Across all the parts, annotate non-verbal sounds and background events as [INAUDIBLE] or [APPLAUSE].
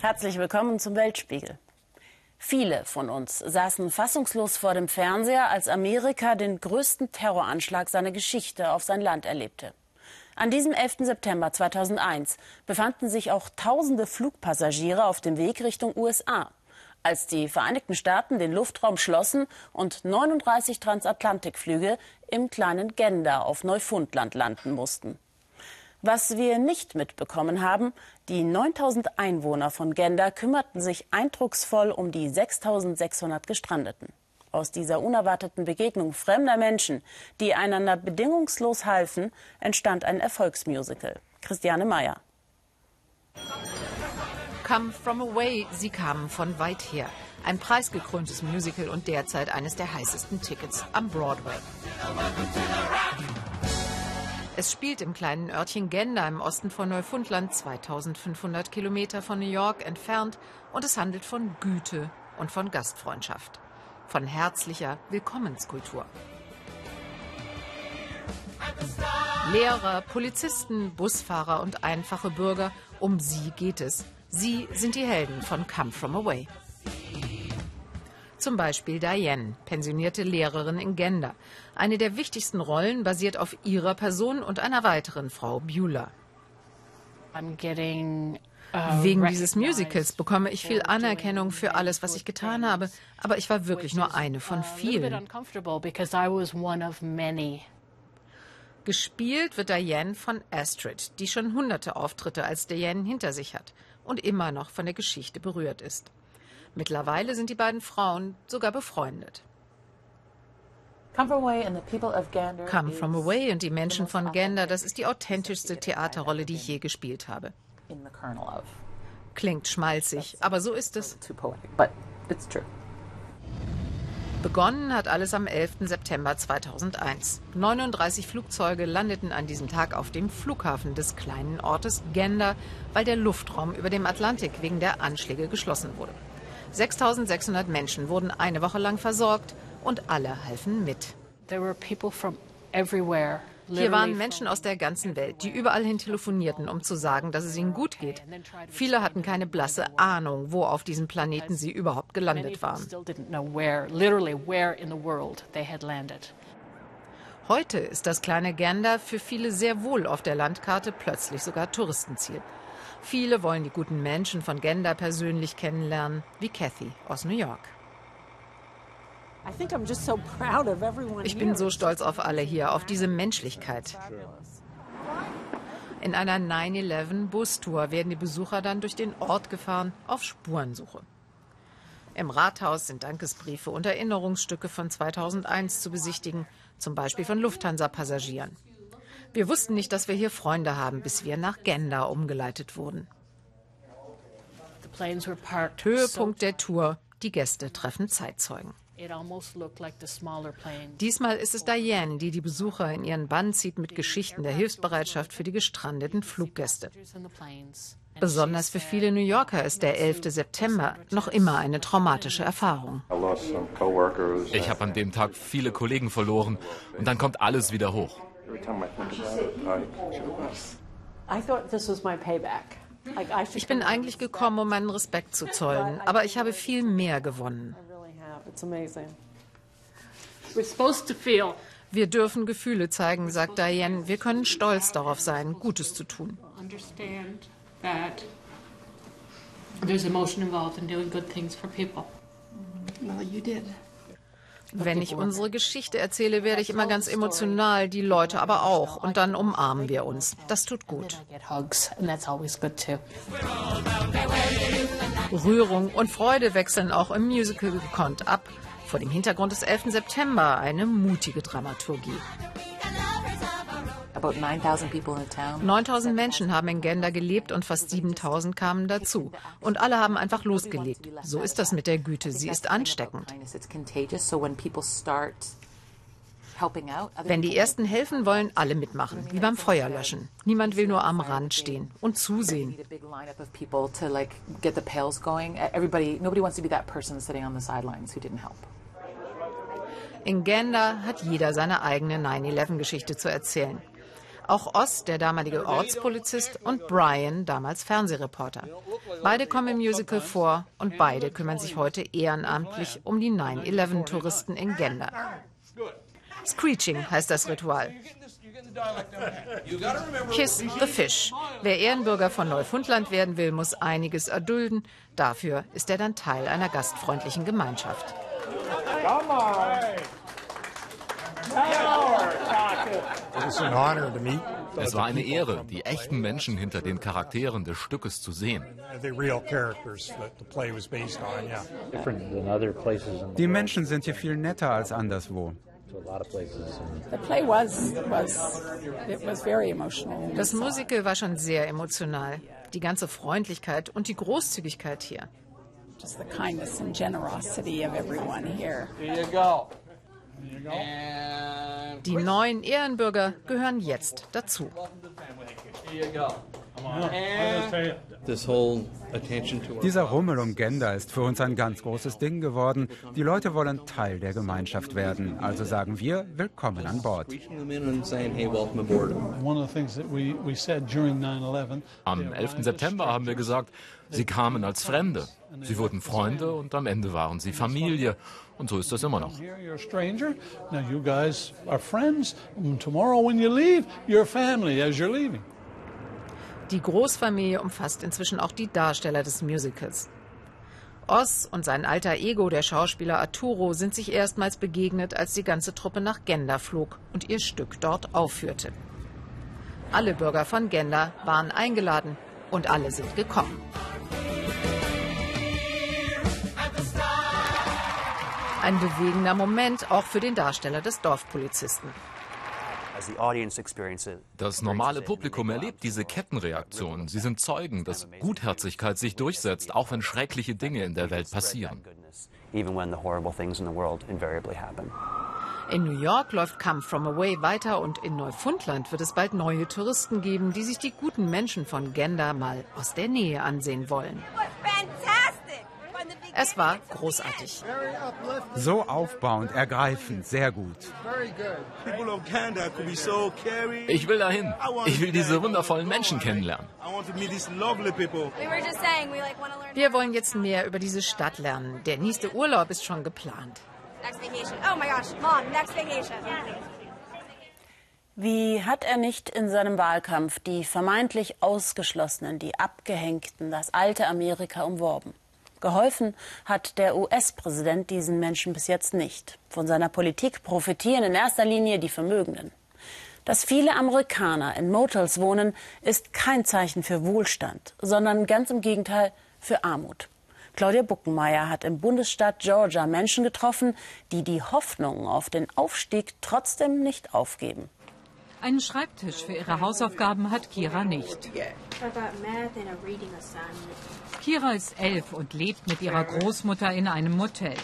Herzlich willkommen zum Weltspiegel. Viele von uns saßen fassungslos vor dem Fernseher, als Amerika den größten Terroranschlag seiner Geschichte auf sein Land erlebte. An diesem 11. September 2001 befanden sich auch tausende Flugpassagiere auf dem Weg Richtung USA, als die Vereinigten Staaten den Luftraum schlossen und 39 Transatlantikflüge im kleinen Gander auf Neufundland landen mussten. Was wir nicht mitbekommen haben, die 9000 Einwohner von Genda kümmerten sich eindrucksvoll um die 6600 Gestrandeten. Aus dieser unerwarteten Begegnung fremder Menschen, die einander bedingungslos halfen, entstand ein Erfolgsmusical. Christiane Meyer. Come from away, sie kamen von weit her. Ein preisgekröntes Musical und derzeit eines der heißesten Tickets am Broadway. Es spielt im kleinen Örtchen Genda im Osten von Neufundland, 2500 Kilometer von New York entfernt. Und es handelt von Güte und von Gastfreundschaft. Von herzlicher Willkommenskultur. Lehrer, Polizisten, Busfahrer und einfache Bürger, um sie geht es. Sie sind die Helden von Come From Away. Zum Beispiel Diane, pensionierte Lehrerin in Gender. Eine der wichtigsten Rollen basiert auf ihrer Person und einer weiteren Frau, Beulah. Uh, Wegen dieses Musicals bekomme ich viel Anerkennung für alles, was ich getan habe, aber ich war wirklich nur eine von vielen. Gespielt wird Diane von Astrid, die schon hunderte Auftritte als Diane hinter sich hat und immer noch von der Geschichte berührt ist. Mittlerweile sind die beiden Frauen sogar befreundet. Come From Away und die Menschen von Gander, das ist die authentischste Theaterrolle, die ich je gespielt habe. Klingt schmalzig, aber so ist es. Begonnen hat alles am 11. September 2001. 39 Flugzeuge landeten an diesem Tag auf dem Flughafen des kleinen Ortes Gander, weil der Luftraum über dem Atlantik wegen der Anschläge geschlossen wurde. 6600 Menschen wurden eine Woche lang versorgt und alle halfen mit. Hier waren Menschen aus der ganzen Welt, die überall hin telefonierten, um zu sagen, dass es ihnen gut geht. Viele hatten keine blasse Ahnung, wo auf diesem Planeten sie überhaupt gelandet waren. Heute ist das kleine Gander für viele sehr wohl auf der Landkarte plötzlich sogar Touristenziel. Viele wollen die guten Menschen von Gender persönlich kennenlernen, wie Kathy aus New York. Ich bin so stolz auf alle hier, auf diese Menschlichkeit. In einer 9-11-Bustour werden die Besucher dann durch den Ort gefahren auf Spurensuche. Im Rathaus sind Dankesbriefe und Erinnerungsstücke von 2001 zu besichtigen, zum Beispiel von Lufthansa-Passagieren. Wir wussten nicht, dass wir hier Freunde haben, bis wir nach Genda umgeleitet wurden. Höhepunkt der Tour. Die Gäste treffen Zeitzeugen. Diesmal ist es Diane, die die Besucher in ihren Bann zieht mit Geschichten der Hilfsbereitschaft für die gestrandeten Fluggäste. Besonders für viele New Yorker ist der 11. September noch immer eine traumatische Erfahrung. Ich habe an dem Tag viele Kollegen verloren und dann kommt alles wieder hoch. Ich bin eigentlich gekommen, um meinen Respekt zu zollen, aber ich habe viel mehr gewonnen. Wir dürfen Gefühle zeigen, sagt Diane. Wir können stolz darauf sein, Gutes zu tun. There's emotion involved in doing good things for people. Well, you did. Wenn ich unsere Geschichte erzähle, werde ich immer ganz emotional, die Leute aber auch. Und dann umarmen wir uns. Das tut gut. Rührung und Freude wechseln auch im Musical gekonnt ab. Vor dem Hintergrund des 11. September eine mutige Dramaturgie. 9000 Menschen haben in Genda gelebt und fast 7000 kamen dazu. Und alle haben einfach losgelegt. So ist das mit der Güte. Sie ist ansteckend. Wenn die Ersten helfen, wollen alle mitmachen, wie beim Feuerlöschen. Niemand will nur am Rand stehen und zusehen. In Genda hat jeder seine eigene 9-11-Geschichte zu erzählen. Auch Oz, der damalige Ortspolizist, und Brian, damals Fernsehreporter. Beide kommen im Musical vor und beide kümmern sich heute ehrenamtlich um die 9-11-Touristen in Gender. Screeching heißt das Ritual. Kiss the Fish. Wer Ehrenbürger von Neufundland werden will, muss einiges erdulden. Dafür ist er dann Teil einer gastfreundlichen Gemeinschaft. Es war eine Ehre, die echten Menschen hinter den Charakteren des Stückes zu sehen. Die Menschen sind hier viel netter als anderswo. Das Musical war schon sehr emotional. Die ganze Freundlichkeit und die Großzügigkeit hier. Just the kindness and generosity of everyone here. Here you go. Die neuen Ehrenbürger gehören jetzt dazu. Dieser Rummel um Gender ist für uns ein ganz großes Ding geworden. Die Leute wollen Teil der Gemeinschaft werden. Also sagen wir, willkommen an Bord. Am 11. September haben wir gesagt, sie kamen als Fremde. Sie wurden Freunde und am Ende waren sie Familie. Und so ist das immer noch. Die Großfamilie umfasst inzwischen auch die Darsteller des Musicals. Oz und sein alter Ego, der Schauspieler Arturo, sind sich erstmals begegnet, als die ganze Truppe nach Genda flog und ihr Stück dort aufführte. Alle Bürger von Genda waren eingeladen und alle sind gekommen. Ein bewegender Moment auch für den Darsteller des Dorfpolizisten. Das normale Publikum erlebt diese Kettenreaktion. Sie sind Zeugen, dass Gutherzigkeit sich durchsetzt, auch wenn schreckliche Dinge in der Welt passieren. In New York läuft Come From Away weiter und in Neufundland wird es bald neue Touristen geben, die sich die guten Menschen von Genda mal aus der Nähe ansehen wollen. Es war großartig. So aufbauend, ergreifend, sehr gut. Ich will dahin. Ich will diese wundervollen Menschen kennenlernen. Wir wollen jetzt mehr über diese Stadt lernen. Der nächste Urlaub ist schon geplant. Oh Wie hat er nicht in seinem Wahlkampf die vermeintlich Ausgeschlossenen, die Abgehängten, das alte Amerika umworben? Geholfen hat der US-Präsident diesen Menschen bis jetzt nicht. Von seiner Politik profitieren in erster Linie die Vermögenden. Dass viele Amerikaner in Motels wohnen, ist kein Zeichen für Wohlstand, sondern ganz im Gegenteil für Armut. Claudia Buckenmeier hat im Bundesstaat Georgia Menschen getroffen, die die Hoffnung auf den Aufstieg trotzdem nicht aufgeben. Einen Schreibtisch für ihre Hausaufgaben hat Kira nicht. Kira ist elf und lebt mit ihrer Großmutter in einem Motel.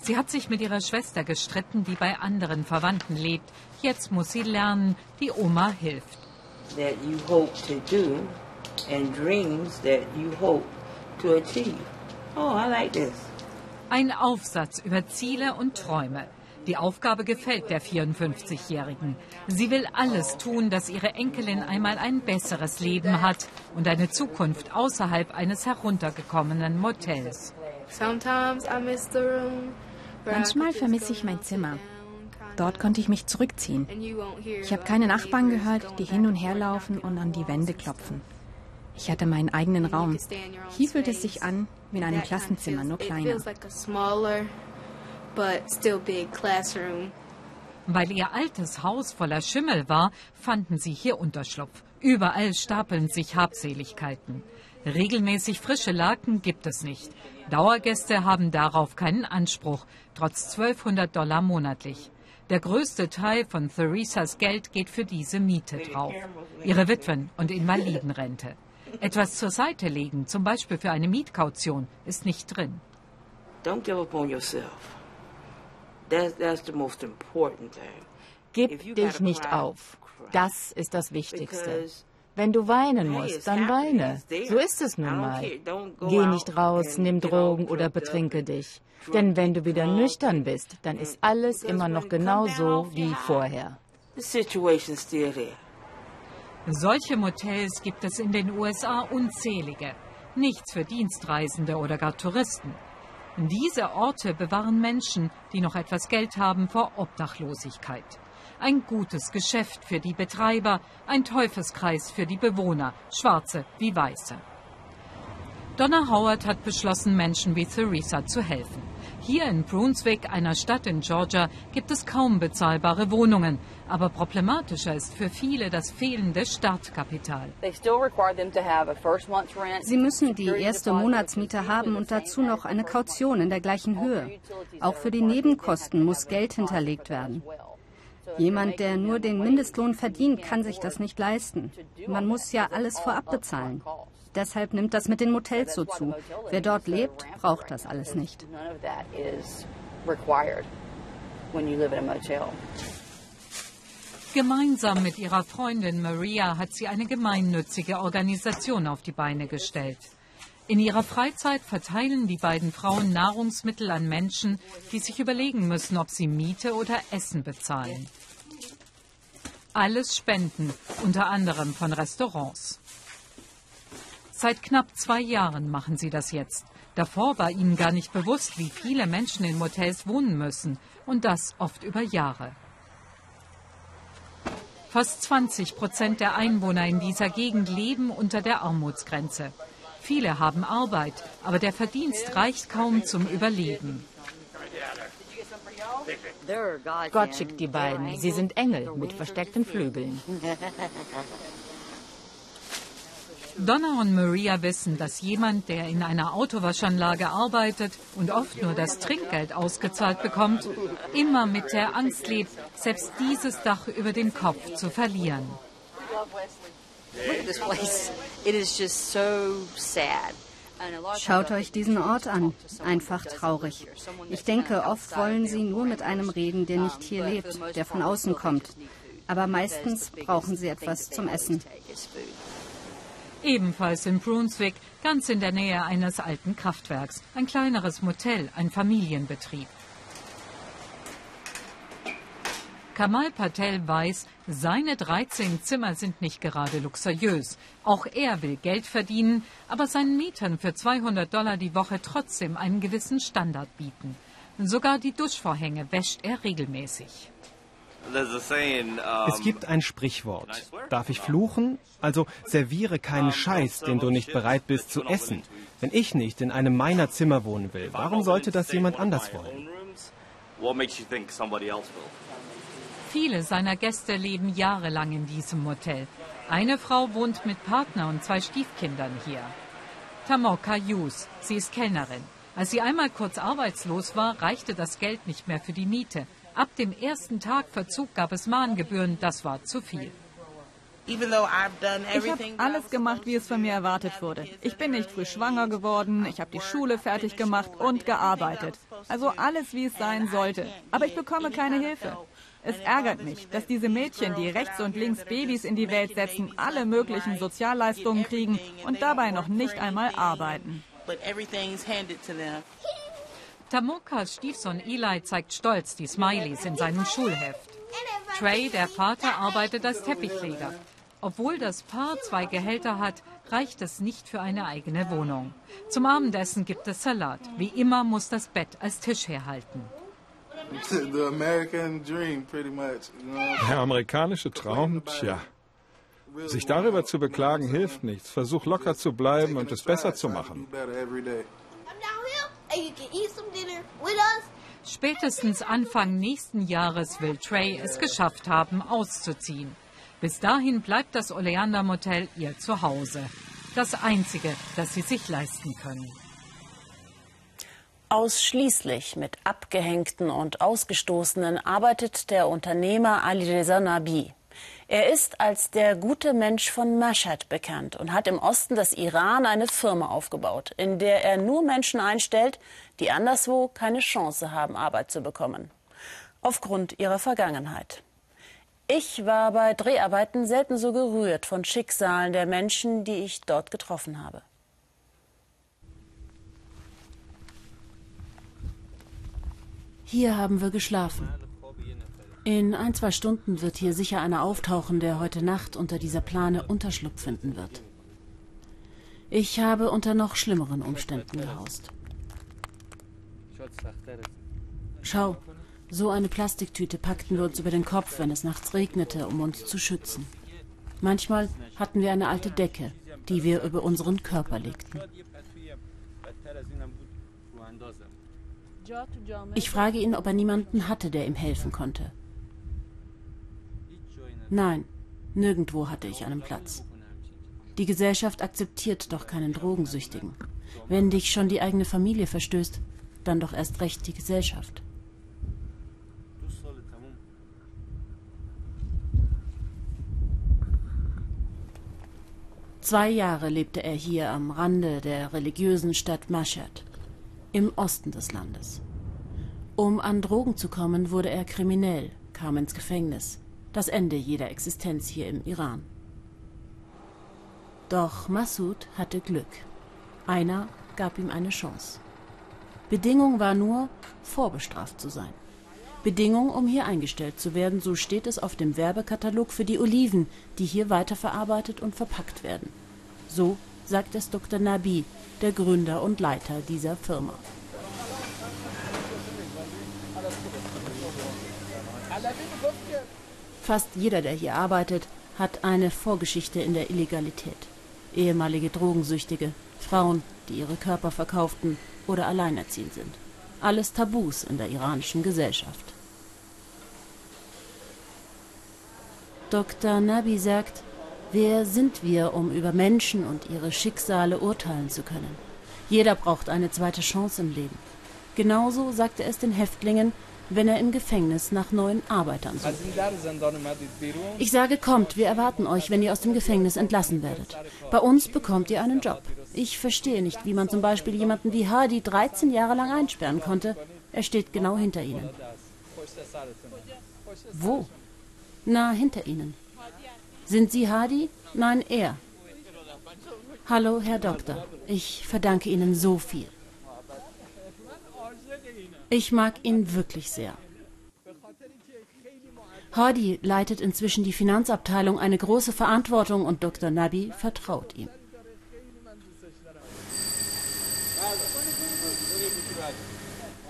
Sie hat sich mit ihrer Schwester gestritten, die bei anderen Verwandten lebt. Jetzt muss sie lernen, die Oma hilft. Oh. Ein Aufsatz über Ziele und Träume. Die Aufgabe gefällt der 54-Jährigen. Sie will alles tun, dass ihre Enkelin einmal ein besseres Leben hat und eine Zukunft außerhalb eines heruntergekommenen Motels. Manchmal vermisse ich mein Zimmer. Dort konnte ich mich zurückziehen. Ich habe keine Nachbarn gehört, die hin und her laufen und an die Wände klopfen. Ich hatte meinen eigenen Raum. Hier fühlt es sich an wie in einem Klassenzimmer, nur kleiner but still big classroom. Weil ihr altes Haus voller Schimmel war, fanden sie hier Unterschlupf. Überall stapeln sich Habseligkeiten. Regelmäßig frische Laken gibt es nicht. Dauergäste haben darauf keinen Anspruch, trotz 1200 Dollar monatlich. Der größte Teil von Theresas Geld geht für diese Miete drauf. Ihre Witwen- und Invalidenrente. [LAUGHS] Etwas zur Seite legen, zum Beispiel für eine Mietkaution, ist nicht drin. Don't give up on yourself. Gib dich nicht auf. Das ist das Wichtigste. Wenn du weinen musst, dann weine. So ist es nun mal. Geh nicht raus, nimm Drogen oder betrinke dich. Denn wenn du wieder nüchtern bist, dann ist alles immer noch genau so wie vorher. Solche Motels gibt es in den USA unzählige. Nichts für Dienstreisende oder gar Touristen. Diese Orte bewahren Menschen, die noch etwas Geld haben, vor Obdachlosigkeit. Ein gutes Geschäft für die Betreiber, ein Teufelskreis für die Bewohner, Schwarze wie Weiße. Donna Howard hat beschlossen, Menschen wie Theresa zu helfen. Hier in Brunswick, einer Stadt in Georgia, gibt es kaum bezahlbare Wohnungen. Aber problematischer ist für viele das fehlende Startkapital. Sie müssen die erste Monatsmiete haben und dazu noch eine Kaution in der gleichen Höhe. Auch für die Nebenkosten muss Geld hinterlegt werden. Jemand, der nur den Mindestlohn verdient, kann sich das nicht leisten. Man muss ja alles vorab bezahlen. Deshalb nimmt das mit den Motels so zu. Wer dort lebt, braucht das alles nicht. Gemeinsam mit ihrer Freundin Maria hat sie eine gemeinnützige Organisation auf die Beine gestellt. In ihrer Freizeit verteilen die beiden Frauen Nahrungsmittel an Menschen, die sich überlegen müssen, ob sie Miete oder Essen bezahlen. Alles Spenden, unter anderem von Restaurants. Seit knapp zwei Jahren machen sie das jetzt. Davor war ihnen gar nicht bewusst, wie viele Menschen in Motels wohnen müssen. Und das oft über Jahre. Fast 20 Prozent der Einwohner in dieser Gegend leben unter der Armutsgrenze. Viele haben Arbeit, aber der Verdienst reicht kaum zum Überleben. Gott schickt die beiden. Sie sind Engel mit versteckten Flügeln. [LAUGHS] Donna und Maria wissen, dass jemand, der in einer Autowaschanlage arbeitet und oft nur das Trinkgeld ausgezahlt bekommt, immer mit der Angst lebt, selbst dieses Dach über dem Kopf zu verlieren. Schaut euch diesen Ort an. Einfach traurig. Ich denke, oft wollen sie nur mit einem reden, der nicht hier lebt, der von außen kommt. Aber meistens brauchen sie etwas zum Essen. Ebenfalls in Brunswick, ganz in der Nähe eines alten Kraftwerks. Ein kleineres Motel, ein Familienbetrieb. Kamal Patel weiß, seine 13 Zimmer sind nicht gerade luxuriös. Auch er will Geld verdienen, aber seinen Mietern für 200 Dollar die Woche trotzdem einen gewissen Standard bieten. Sogar die Duschvorhänge wäscht er regelmäßig. Es gibt ein Sprichwort. Darf ich fluchen? Also serviere keinen Scheiß, den du nicht bereit bist zu essen. Wenn ich nicht in einem meiner Zimmer wohnen will, warum sollte das jemand anders wollen? Viele seiner Gäste leben jahrelang in diesem Motel. Eine Frau wohnt mit Partner und zwei Stiefkindern hier. Tamoka Yus, sie ist Kellnerin. Als sie einmal kurz arbeitslos war, reichte das Geld nicht mehr für die Miete. Ab dem ersten Tag Verzug gab es Mahngebühren, das war zu viel. Ich habe alles gemacht, wie es von mir erwartet wurde. Ich bin nicht früh schwanger geworden, ich habe die Schule fertig gemacht und gearbeitet. Also alles, wie es sein sollte. Aber ich bekomme keine Hilfe. Es ärgert mich, dass diese Mädchen, die rechts und links Babys in die Welt setzen, alle möglichen Sozialleistungen kriegen und dabei noch nicht einmal arbeiten. Tamokas Stiefsohn Eli zeigt stolz die Smileys in seinem Schulheft. Trey, der Vater, arbeitet als Teppichleger. Obwohl das Paar zwei Gehälter hat, reicht es nicht für eine eigene Wohnung. Zum Abendessen gibt es Salat. Wie immer muss das Bett als Tisch herhalten. [LAUGHS] Der amerikanische Traum, tja. Sich darüber zu beklagen hilft nichts. Versuch locker zu bleiben und es besser zu machen. Spätestens Anfang nächsten Jahres will Trey es geschafft haben, auszuziehen. Bis dahin bleibt das Oleander Motel ihr Zuhause. Das einzige, das sie sich leisten können. Ausschließlich mit Abgehängten und Ausgestoßenen arbeitet der Unternehmer Alireza Nabi. Er ist als der gute Mensch von Mashhad bekannt und hat im Osten des Iran eine Firma aufgebaut, in der er nur Menschen einstellt, die anderswo keine Chance haben, Arbeit zu bekommen. Aufgrund ihrer Vergangenheit. Ich war bei Dreharbeiten selten so gerührt von Schicksalen der Menschen, die ich dort getroffen habe. Hier haben wir geschlafen. In ein, zwei Stunden wird hier sicher einer auftauchen, der heute Nacht unter dieser Plane Unterschlupf finden wird. Ich habe unter noch schlimmeren Umständen gehaust. Schau, so eine Plastiktüte packten wir uns über den Kopf, wenn es nachts regnete, um uns zu schützen. Manchmal hatten wir eine alte Decke, die wir über unseren Körper legten. Ich frage ihn, ob er niemanden hatte, der ihm helfen konnte. Nein, nirgendwo hatte ich einen Platz. Die Gesellschaft akzeptiert doch keinen Drogensüchtigen. Wenn dich schon die eigene Familie verstößt, dann doch erst recht die Gesellschaft. Zwei Jahre lebte er hier am Rande der religiösen Stadt Mashhad, im Osten des Landes. Um an Drogen zu kommen, wurde er kriminell, kam ins Gefängnis, das Ende jeder Existenz hier im Iran. Doch Massoud hatte Glück. Einer gab ihm eine Chance. Bedingung war nur, vorbestraft zu sein. Bedingung, um hier eingestellt zu werden, so steht es auf dem Werbekatalog für die Oliven, die hier weiterverarbeitet und verpackt werden. So sagt es Dr. Nabi, der Gründer und Leiter dieser Firma. Fast jeder, der hier arbeitet, hat eine Vorgeschichte in der Illegalität ehemalige Drogensüchtige, Frauen, die ihre Körper verkauften oder alleinerziehend sind. Alles Tabus in der iranischen Gesellschaft. Dr. Nabi sagt, wer sind wir, um über Menschen und ihre Schicksale urteilen zu können? Jeder braucht eine zweite Chance im Leben. Genauso sagt er es den Häftlingen, wenn er im Gefängnis nach neuen Arbeitern sucht. Ich sage, kommt, wir erwarten euch, wenn ihr aus dem Gefängnis entlassen werdet. Bei uns bekommt ihr einen Job. Ich verstehe nicht, wie man zum Beispiel jemanden wie Hadi 13 Jahre lang einsperren konnte. Er steht genau hinter ihnen. Wo? Na, hinter ihnen. Sind Sie Hadi? Nein, er. Hallo, Herr Doktor. Ich verdanke Ihnen so viel. Ich mag ihn wirklich sehr. Hadi leitet inzwischen die Finanzabteilung, eine große Verantwortung und Dr. Nabi vertraut ihm.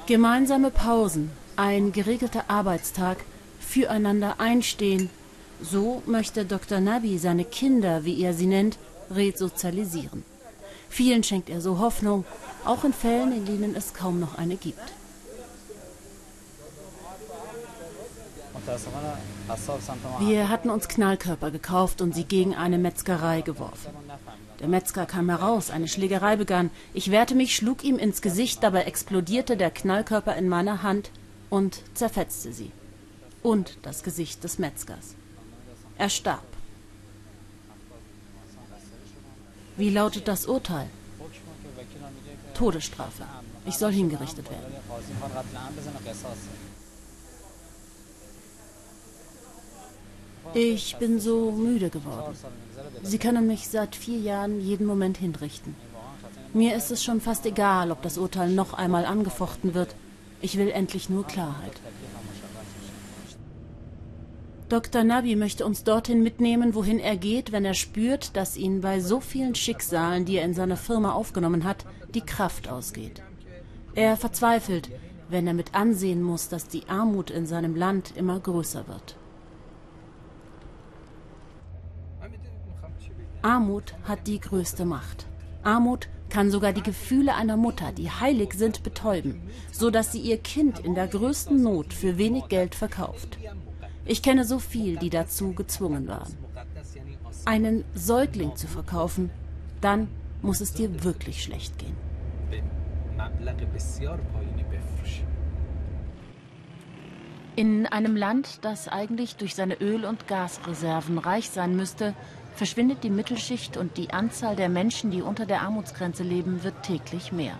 Gemeinsame Pausen, ein geregelter Arbeitstag, füreinander einstehen, so möchte Dr. Nabi seine Kinder, wie er sie nennt, resozialisieren. Vielen schenkt er so Hoffnung, auch in Fällen, in denen es kaum noch eine gibt. Wir hatten uns Knallkörper gekauft und sie gegen eine Metzgerei geworfen. Der Metzger kam heraus, eine Schlägerei begann. Ich wehrte mich, schlug ihm ins Gesicht, dabei explodierte der Knallkörper in meiner Hand und zerfetzte sie. Und das Gesicht des Metzgers. Er starb. Wie lautet das Urteil? Todesstrafe. Ich soll hingerichtet werden. Ich bin so müde geworden. Sie können mich seit vier Jahren jeden Moment hinrichten. Mir ist es schon fast egal, ob das Urteil noch einmal angefochten wird. Ich will endlich nur Klarheit. Dr. Nabi möchte uns dorthin mitnehmen, wohin er geht, wenn er spürt, dass ihn bei so vielen Schicksalen, die er in seiner Firma aufgenommen hat, die Kraft ausgeht. Er verzweifelt, wenn er mit ansehen muss, dass die Armut in seinem Land immer größer wird. Armut hat die größte Macht. Armut kann sogar die Gefühle einer Mutter, die heilig sind, betäuben, so dass sie ihr Kind in der größten Not für wenig Geld verkauft. Ich kenne so viel, die dazu gezwungen waren. Einen Säugling zu verkaufen, dann muss es dir wirklich schlecht gehen. In einem Land, das eigentlich durch seine Öl- und Gasreserven reich sein müsste, verschwindet die Mittelschicht und die Anzahl der Menschen, die unter der Armutsgrenze leben, wird täglich mehr,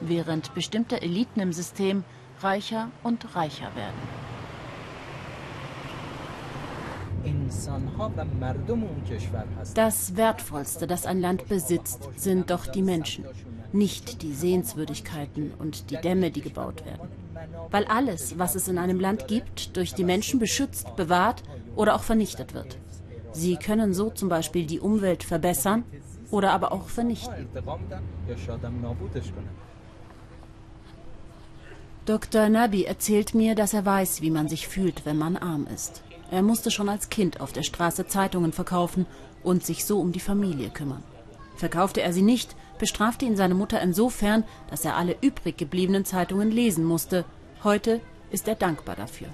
während bestimmte Eliten im System reicher und reicher werden. Das Wertvollste, das ein Land besitzt, sind doch die Menschen, nicht die Sehenswürdigkeiten und die Dämme, die gebaut werden. weil alles, was es in einem Land gibt, durch die Menschen beschützt, bewahrt oder auch vernichtet wird. Sie können so zum Beispiel die Umwelt verbessern oder aber auch vernichten. Dr. Nabi erzählt mir, dass er weiß, wie man sich fühlt, wenn man arm ist. Er musste schon als Kind auf der Straße Zeitungen verkaufen und sich so um die Familie kümmern. Verkaufte er sie nicht, bestrafte ihn seine Mutter insofern, dass er alle übrig gebliebenen Zeitungen lesen musste. Heute ist er dankbar dafür.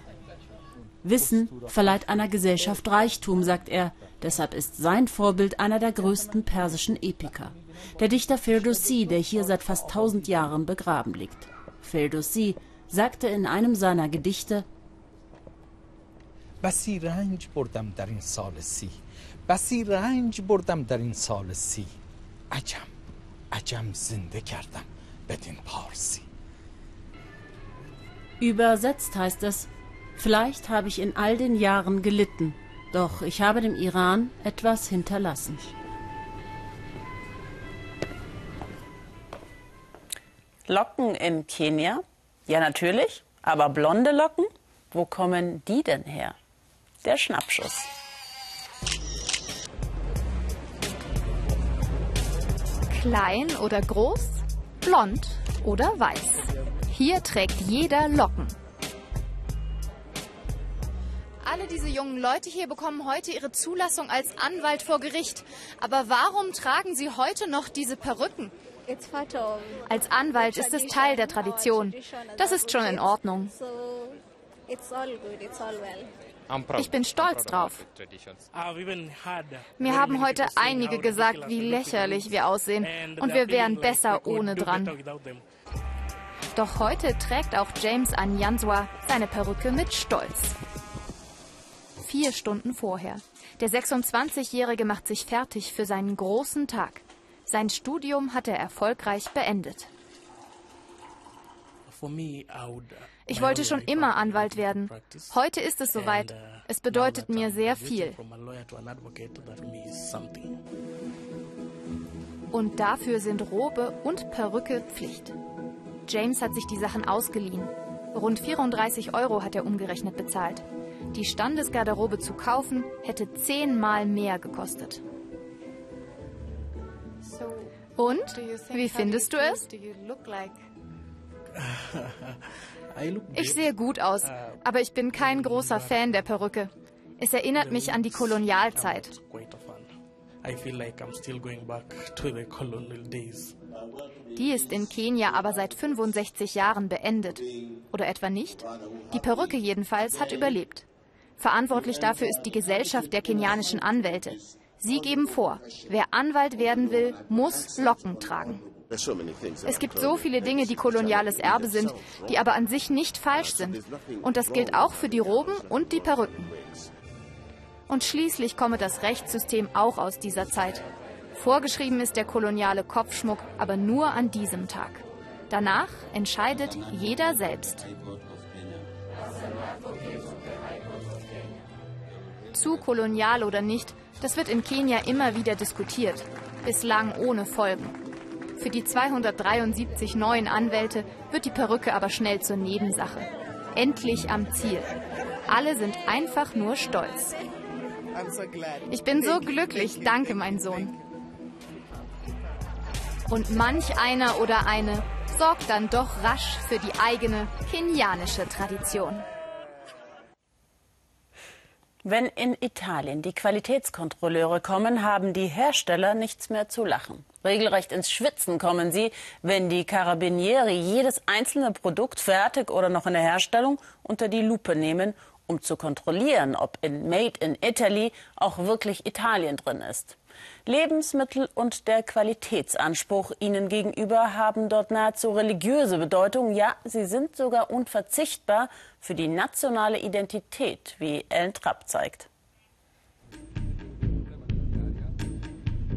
Wissen verleiht einer Gesellschaft Reichtum, sagt er. Deshalb ist sein Vorbild einer der größten persischen Epiker. Der Dichter Ferdowsi, der hier seit fast tausend Jahren begraben liegt. Ferdowsi sagte in einem seiner Gedichte, بسی رنج بردم در این سال سی بسی رنج بردم در این سال سی عجم عجم زنده کردم بدین پارسی Übersetzt heißt es, vielleicht habe ich in all den Jahren gelitten, doch ich habe dem Iran etwas hinterlassen. Locken in Kenia? Ja, natürlich. Aber blonde Locken? Wo kommen die denn her? Der Schnappschuss. Klein oder groß, blond oder weiß. Hier trägt jeder Locken. Alle diese jungen Leute hier bekommen heute ihre Zulassung als Anwalt vor Gericht. Aber warum tragen sie heute noch diese Perücken? Als Anwalt ist es Teil der Tradition. Das ist schon in Ordnung. Ich bin stolz drauf. Mir haben heute einige gesagt, wie lächerlich wir aussehen und wir wären besser ohne dran. Doch heute trägt auch James Anyanswa seine Perücke mit Stolz. Vier Stunden vorher. Der 26-Jährige macht sich fertig für seinen großen Tag. Sein Studium hat er erfolgreich beendet. Ich wollte schon immer Anwalt werden. Heute ist es soweit. Es bedeutet mir sehr viel. Und dafür sind Robe und Perücke Pflicht. James hat sich die Sachen ausgeliehen. Rund 34 Euro hat er umgerechnet bezahlt. Die Standesgarderobe zu kaufen hätte zehnmal mehr gekostet. Und? Wie findest du es? Ich sehe gut aus, aber ich bin kein großer Fan der Perücke. Es erinnert mich an die Kolonialzeit. Die ist in Kenia aber seit 65 Jahren beendet. Oder etwa nicht? Die Perücke jedenfalls hat überlebt. Verantwortlich dafür ist die Gesellschaft der kenianischen Anwälte. Sie geben vor, wer Anwalt werden will, muss Locken tragen. Es gibt so viele Dinge, die koloniales Erbe sind, die aber an sich nicht falsch sind. Und das gilt auch für die Roben und die Perücken. Und schließlich komme das Rechtssystem auch aus dieser Zeit. Vorgeschrieben ist der koloniale Kopfschmuck aber nur an diesem Tag. Danach entscheidet jeder selbst. Zu kolonial oder nicht, das wird in Kenia immer wieder diskutiert, bislang ohne Folgen. Für die 273 neuen Anwälte wird die Perücke aber schnell zur Nebensache. Endlich am Ziel. Alle sind einfach nur stolz. Ich bin so glücklich, danke mein Sohn. Und manch einer oder eine sorgt dann doch rasch für die eigene kenianische Tradition. Wenn in Italien die Qualitätskontrolleure kommen, haben die Hersteller nichts mehr zu lachen. Regelrecht ins Schwitzen kommen sie, wenn die Carabinieri jedes einzelne Produkt fertig oder noch in der Herstellung unter die Lupe nehmen, um zu kontrollieren, ob in Made in Italy auch wirklich Italien drin ist. Lebensmittel und der Qualitätsanspruch ihnen gegenüber haben dort nahezu religiöse Bedeutung. Ja, sie sind sogar unverzichtbar für die nationale Identität, wie Ellen Trapp zeigt.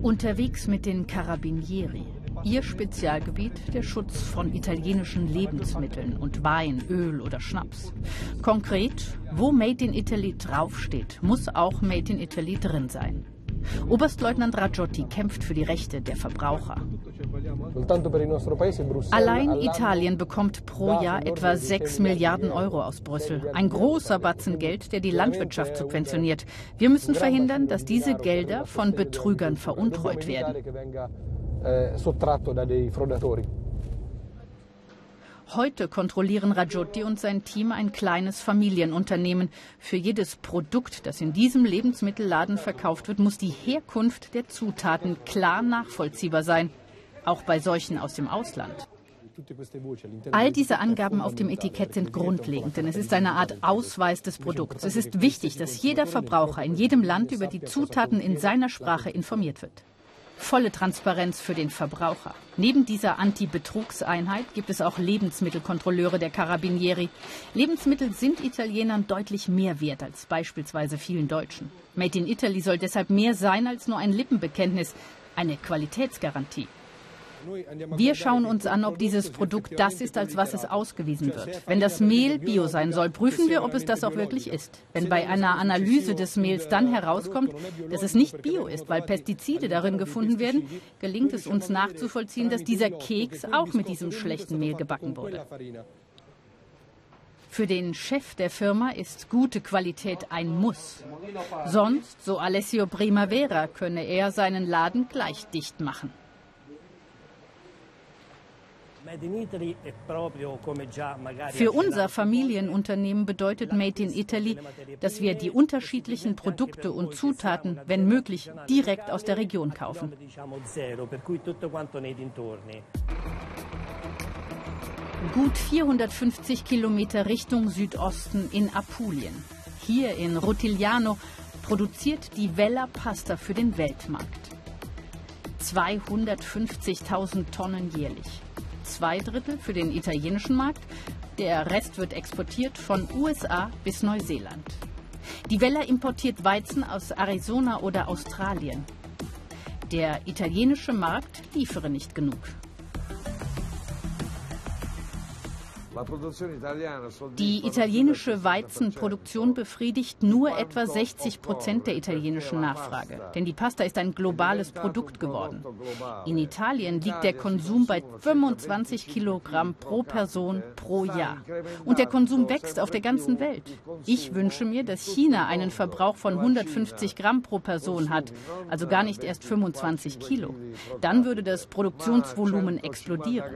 Unterwegs mit den Carabinieri. Ihr Spezialgebiet der Schutz von italienischen Lebensmitteln und Wein, Öl oder Schnaps. Konkret, wo Made in Italy draufsteht, muss auch Made in Italy drin sein. Oberstleutnant Rajotti kämpft für die Rechte der Verbraucher. Allein Italien bekommt pro Jahr etwa 6 Milliarden Euro aus Brüssel. Ein großer Batzen Geld, der die Landwirtschaft subventioniert. Wir müssen verhindern, dass diese Gelder von Betrügern veruntreut werden. Heute kontrollieren Rajotti und sein Team ein kleines Familienunternehmen. Für jedes Produkt, das in diesem Lebensmittelladen verkauft wird, muss die Herkunft der Zutaten klar nachvollziehbar sein, auch bei solchen aus dem Ausland. All diese Angaben auf dem Etikett sind grundlegend, denn es ist eine Art Ausweis des Produkts. Es ist wichtig, dass jeder Verbraucher in jedem Land über die Zutaten in seiner Sprache informiert wird volle Transparenz für den Verbraucher. Neben dieser Anti-Betrugseinheit gibt es auch Lebensmittelkontrolleure der Carabinieri. Lebensmittel sind Italienern deutlich mehr wert als beispielsweise vielen Deutschen. Made in Italy soll deshalb mehr sein als nur ein Lippenbekenntnis, eine Qualitätsgarantie. Wir schauen uns an, ob dieses Produkt das ist, als was es ausgewiesen wird. Wenn das Mehl bio sein soll, prüfen wir, ob es das auch wirklich ist. Wenn bei einer Analyse des Mehls dann herauskommt, dass es nicht bio ist, weil Pestizide darin gefunden werden, gelingt es uns nachzuvollziehen, dass dieser Keks auch mit diesem schlechten Mehl gebacken wurde. Für den Chef der Firma ist gute Qualität ein Muss. Sonst, so Alessio Primavera, könne er seinen Laden gleich dicht machen. Für unser Familienunternehmen bedeutet Made in Italy, dass wir die unterschiedlichen Produkte und Zutaten, wenn möglich, direkt aus der Region kaufen. Gut 450 Kilometer Richtung Südosten in Apulien. Hier in Rutigliano produziert die Vella Pasta für den Weltmarkt. 250.000 Tonnen jährlich zwei Drittel für den italienischen Markt. Der Rest wird exportiert von USA bis Neuseeland. Die Vella importiert Weizen aus Arizona oder Australien. Der italienische Markt liefere nicht genug. Die italienische Weizenproduktion befriedigt nur etwa 60 Prozent der italienischen Nachfrage, denn die Pasta ist ein globales Produkt geworden. In Italien liegt der Konsum bei 25 Kilogramm pro Person pro Jahr. Und der Konsum wächst auf der ganzen Welt. Ich wünsche mir, dass China einen Verbrauch von 150 Gramm pro Person hat, also gar nicht erst 25 Kilo. Dann würde das Produktionsvolumen explodieren.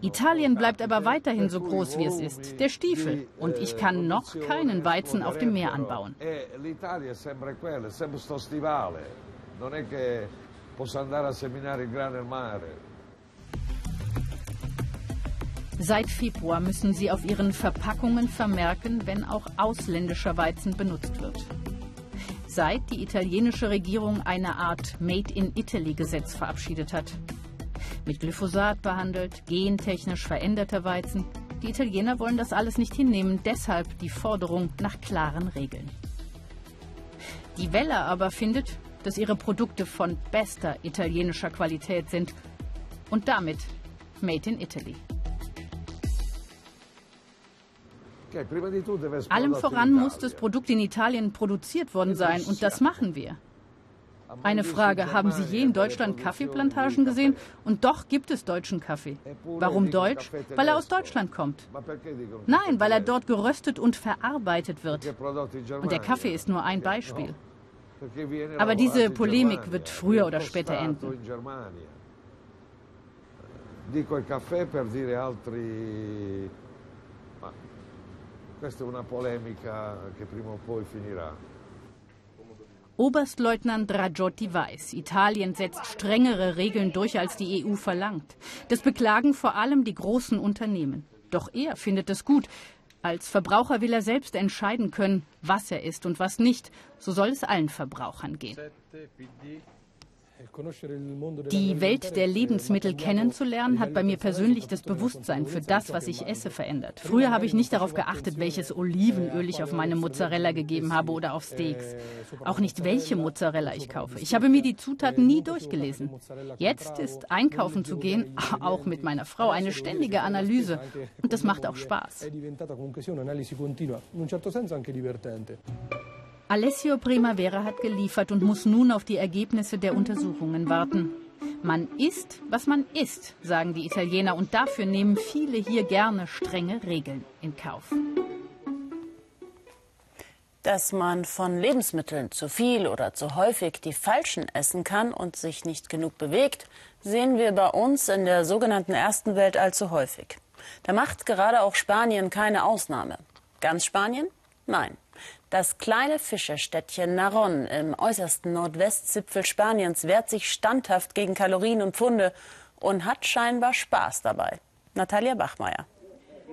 Italien bleibt aber weiterhin so groß wie es ist, der Stiefel. Und ich kann noch keinen Weizen auf dem Meer anbauen. Seit Februar müssen sie auf ihren Verpackungen vermerken, wenn auch ausländischer Weizen benutzt wird. Seit die italienische Regierung eine Art Made in Italy Gesetz verabschiedet hat. Mit Glyphosat behandelt, gentechnisch veränderter Weizen, die Italiener wollen das alles nicht hinnehmen, deshalb die Forderung nach klaren Regeln. Die Welle aber findet, dass ihre Produkte von bester italienischer Qualität sind und damit Made in Italy. Allem voran muss das Produkt in Italien produziert worden sein und das machen wir. Eine Frage, haben Sie je in Deutschland Kaffeeplantagen gesehen? Und doch gibt es deutschen Kaffee. Warum deutsch? Weil er aus Deutschland kommt. Nein, weil er dort geröstet und verarbeitet wird. Und der Kaffee ist nur ein Beispiel. Aber diese Polemik wird früher oder später enden. Dico il caffè per dire altri, ma questa è una polemica che prima o poi finirà. Oberstleutnant Rajotti weiß, Italien setzt strengere Regeln durch, als die EU verlangt. Das beklagen vor allem die großen Unternehmen. Doch er findet es gut. Als Verbraucher will er selbst entscheiden können, was er isst und was nicht. So soll es allen Verbrauchern gehen. Die Welt der Lebensmittel kennenzulernen, hat bei mir persönlich das Bewusstsein für das, was ich esse, verändert. Früher habe ich nicht darauf geachtet, welches Olivenöl ich auf meine Mozzarella gegeben habe oder auf Steaks. Auch nicht, welche Mozzarella ich kaufe. Ich habe mir die Zutaten nie durchgelesen. Jetzt ist einkaufen zu gehen, [LAUGHS] auch mit meiner Frau, eine ständige Analyse. Und das macht auch Spaß. Alessio Primavera hat geliefert und muss nun auf die Ergebnisse der Untersuchungen warten. Man isst, was man isst, sagen die Italiener, und dafür nehmen viele hier gerne strenge Regeln in Kauf. Dass man von Lebensmitteln zu viel oder zu häufig die falschen essen kann und sich nicht genug bewegt, sehen wir bei uns in der sogenannten ersten Welt allzu häufig. Da macht gerade auch Spanien keine Ausnahme. Ganz Spanien? Nein. Das kleine Fischerstädtchen Naron im äußersten Nordwestzipfel Spaniens wehrt sich standhaft gegen Kalorien und Pfunde und hat scheinbar Spaß dabei. Natalia Bachmeier.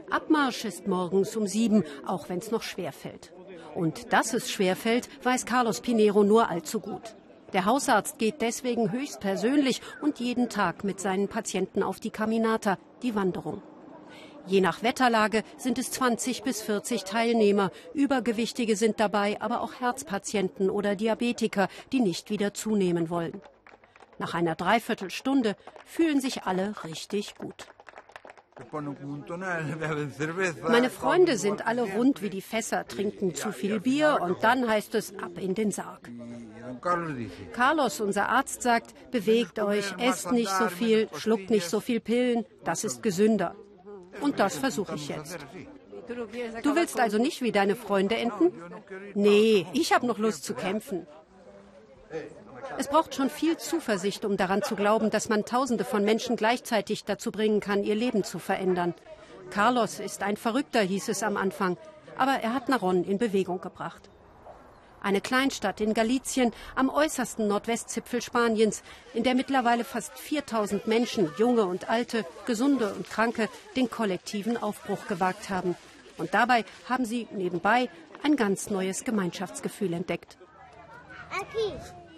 Abmarsch ist morgens um sieben, auch wenn es noch schwer fällt. Und dass es schwerfällt, weiß Carlos Pinero nur allzu gut. Der Hausarzt geht deswegen höchstpersönlich und jeden Tag mit seinen Patienten auf die Caminata, die Wanderung. Je nach Wetterlage sind es 20 bis 40 Teilnehmer. Übergewichtige sind dabei, aber auch Herzpatienten oder Diabetiker, die nicht wieder zunehmen wollen. Nach einer Dreiviertelstunde fühlen sich alle richtig gut. Meine Freunde sind alle rund wie die Fässer, trinken zu viel Bier und dann heißt es ab in den Sarg. Carlos, unser Arzt, sagt, bewegt euch, esst nicht so viel, schluckt nicht so viel Pillen, das ist gesünder. Und das versuche ich jetzt. Du willst also nicht wie deine Freunde enden? Nee, ich habe noch Lust zu kämpfen. Es braucht schon viel Zuversicht, um daran zu glauben, dass man Tausende von Menschen gleichzeitig dazu bringen kann, ihr Leben zu verändern. Carlos ist ein Verrückter, hieß es am Anfang, aber er hat Naron in Bewegung gebracht. Eine Kleinstadt in Galizien am äußersten Nordwestzipfel Spaniens, in der mittlerweile fast 4000 Menschen, junge und alte, gesunde und kranke, den kollektiven Aufbruch gewagt haben. Und dabei haben sie nebenbei ein ganz neues Gemeinschaftsgefühl entdeckt.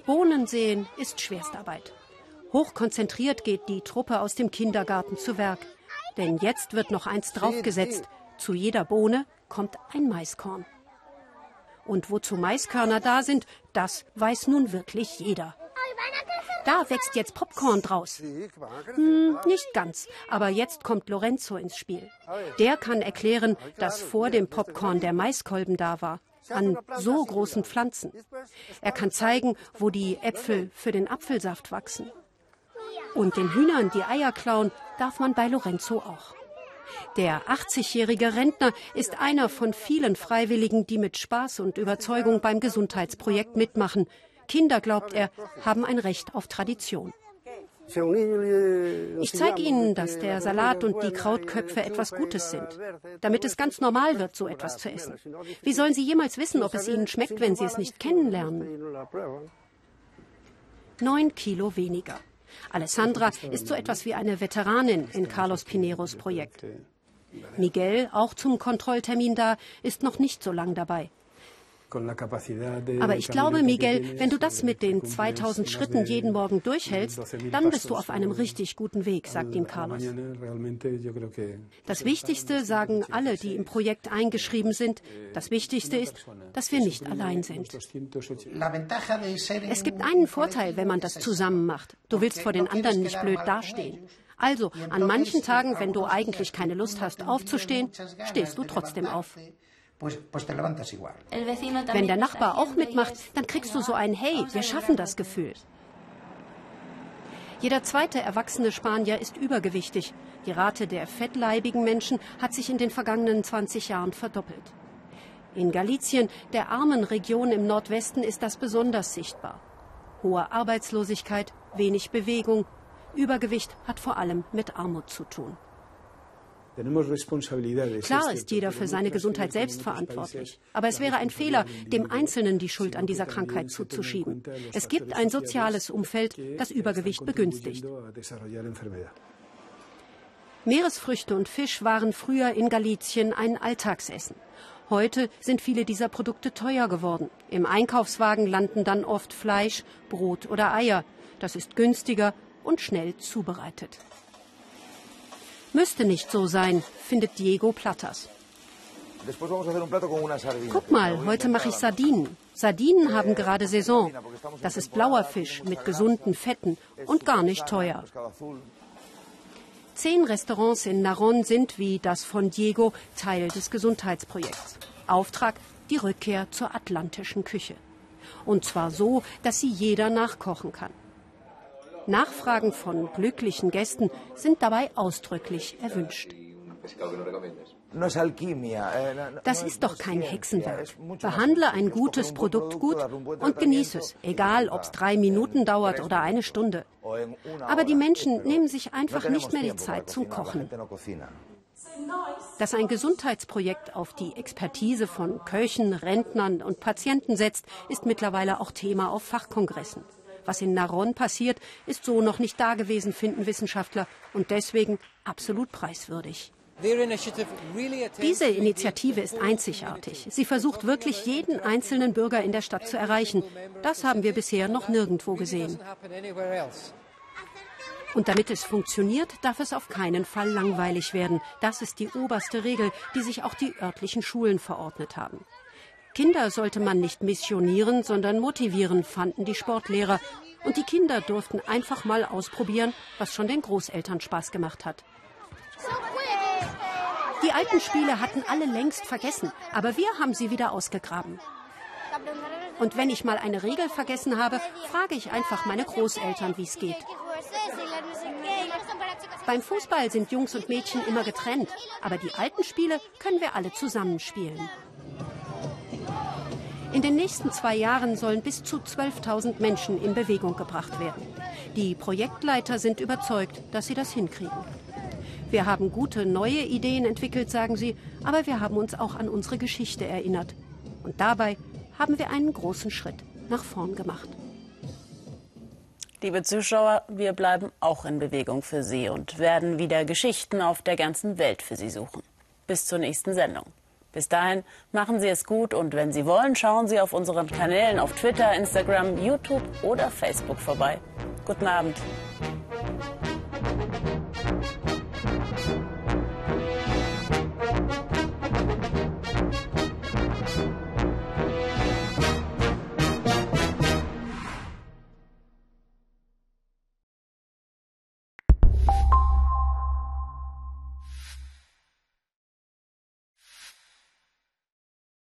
Bohnen sehen ist Schwerstarbeit. Hochkonzentriert geht die Truppe aus dem Kindergarten zu Werk. Denn jetzt wird noch eins draufgesetzt. Zu jeder Bohne kommt ein Maiskorn. Und wozu Maiskörner da sind, das weiß nun wirklich jeder. Da wächst jetzt Popcorn draus. Hm, nicht ganz, aber jetzt kommt Lorenzo ins Spiel. Der kann erklären, dass vor dem Popcorn der Maiskolben da war an so großen Pflanzen. Er kann zeigen, wo die Äpfel für den Apfelsaft wachsen. Und den Hühnern die Eier klauen darf man bei Lorenzo auch. Der 80-jährige Rentner ist einer von vielen Freiwilligen, die mit Spaß und Überzeugung beim Gesundheitsprojekt mitmachen. Kinder, glaubt er, haben ein Recht auf Tradition. Ich zeige Ihnen, dass der Salat und die Krautköpfe etwas Gutes sind, damit es ganz normal wird, so etwas zu essen. Wie sollen Sie jemals wissen, ob es Ihnen schmeckt, wenn Sie es nicht kennenlernen? Neun Kilo weniger. Alessandra ist so etwas wie eine Veteranin in Carlos Pineros Projekt. Miguel, auch zum Kontrolltermin da, ist noch nicht so lang dabei. Aber ich glaube, Miguel, wenn du das mit den 2000 Schritten jeden Morgen durchhältst, dann bist du auf einem richtig guten Weg, sagt ihm Carlos. Das Wichtigste, sagen alle, die im Projekt eingeschrieben sind, das Wichtigste ist, dass wir nicht allein sind. Es gibt einen Vorteil, wenn man das zusammen macht. Du willst vor den anderen nicht blöd dastehen. Also, an manchen Tagen, wenn du eigentlich keine Lust hast aufzustehen, stehst du trotzdem auf. Wenn der Nachbar auch mitmacht, dann kriegst du so ein Hey, wir schaffen das Gefühl. Jeder zweite erwachsene Spanier ist übergewichtig. Die Rate der fettleibigen Menschen hat sich in den vergangenen 20 Jahren verdoppelt. In Galizien, der armen Region im Nordwesten, ist das besonders sichtbar. Hohe Arbeitslosigkeit, wenig Bewegung, Übergewicht hat vor allem mit Armut zu tun. Klar ist jeder für seine Gesundheit selbst verantwortlich. Aber es wäre ein Fehler, dem Einzelnen die Schuld an dieser Krankheit zuzuschieben. Es gibt ein soziales Umfeld, das Übergewicht begünstigt. Meeresfrüchte und Fisch waren früher in Galizien ein Alltagsessen. Heute sind viele dieser Produkte teuer geworden. Im Einkaufswagen landen dann oft Fleisch, Brot oder Eier. Das ist günstiger und schnell zubereitet. Müsste nicht so sein, findet Diego Plattas. Guck mal, heute mache ich Sardinen. Sardinen haben gerade Saison. Das ist blauer Fisch mit gesunden Fetten und gar nicht teuer. Zehn Restaurants in Naron sind wie das von Diego Teil des Gesundheitsprojekts. Auftrag die Rückkehr zur atlantischen Küche. Und zwar so, dass sie jeder nachkochen kann. Nachfragen von glücklichen Gästen sind dabei ausdrücklich erwünscht. Das ist doch kein Hexenwerk. Behandle ein gutes Produkt gut und genieße es, egal ob es drei Minuten dauert oder eine Stunde. Aber die Menschen nehmen sich einfach nicht mehr die Zeit zum Kochen. Dass ein Gesundheitsprojekt auf die Expertise von Köchen, Rentnern und Patienten setzt, ist mittlerweile auch Thema auf Fachkongressen. Was in Naron passiert, ist so noch nicht dagewesen, finden Wissenschaftler, und deswegen absolut preiswürdig. Diese Initiative ist einzigartig. Sie versucht wirklich jeden einzelnen Bürger in der Stadt zu erreichen. Das haben wir bisher noch nirgendwo gesehen. Und damit es funktioniert, darf es auf keinen Fall langweilig werden. Das ist die oberste Regel, die sich auch die örtlichen Schulen verordnet haben. Kinder sollte man nicht missionieren, sondern motivieren, fanden die Sportlehrer. Und die Kinder durften einfach mal ausprobieren, was schon den Großeltern Spaß gemacht hat. Die alten Spiele hatten alle längst vergessen, aber wir haben sie wieder ausgegraben. Und wenn ich mal eine Regel vergessen habe, frage ich einfach meine Großeltern, wie es geht. Beim Fußball sind Jungs und Mädchen immer getrennt, aber die alten Spiele können wir alle zusammenspielen. In den nächsten zwei Jahren sollen bis zu 12.000 Menschen in Bewegung gebracht werden. Die Projektleiter sind überzeugt, dass sie das hinkriegen. Wir haben gute neue Ideen entwickelt, sagen sie, aber wir haben uns auch an unsere Geschichte erinnert. Und dabei haben wir einen großen Schritt nach vorn gemacht. Liebe Zuschauer, wir bleiben auch in Bewegung für Sie und werden wieder Geschichten auf der ganzen Welt für Sie suchen. Bis zur nächsten Sendung. Bis dahin machen Sie es gut und wenn Sie wollen, schauen Sie auf unseren Kanälen auf Twitter, Instagram, YouTube oder Facebook vorbei. Guten Abend.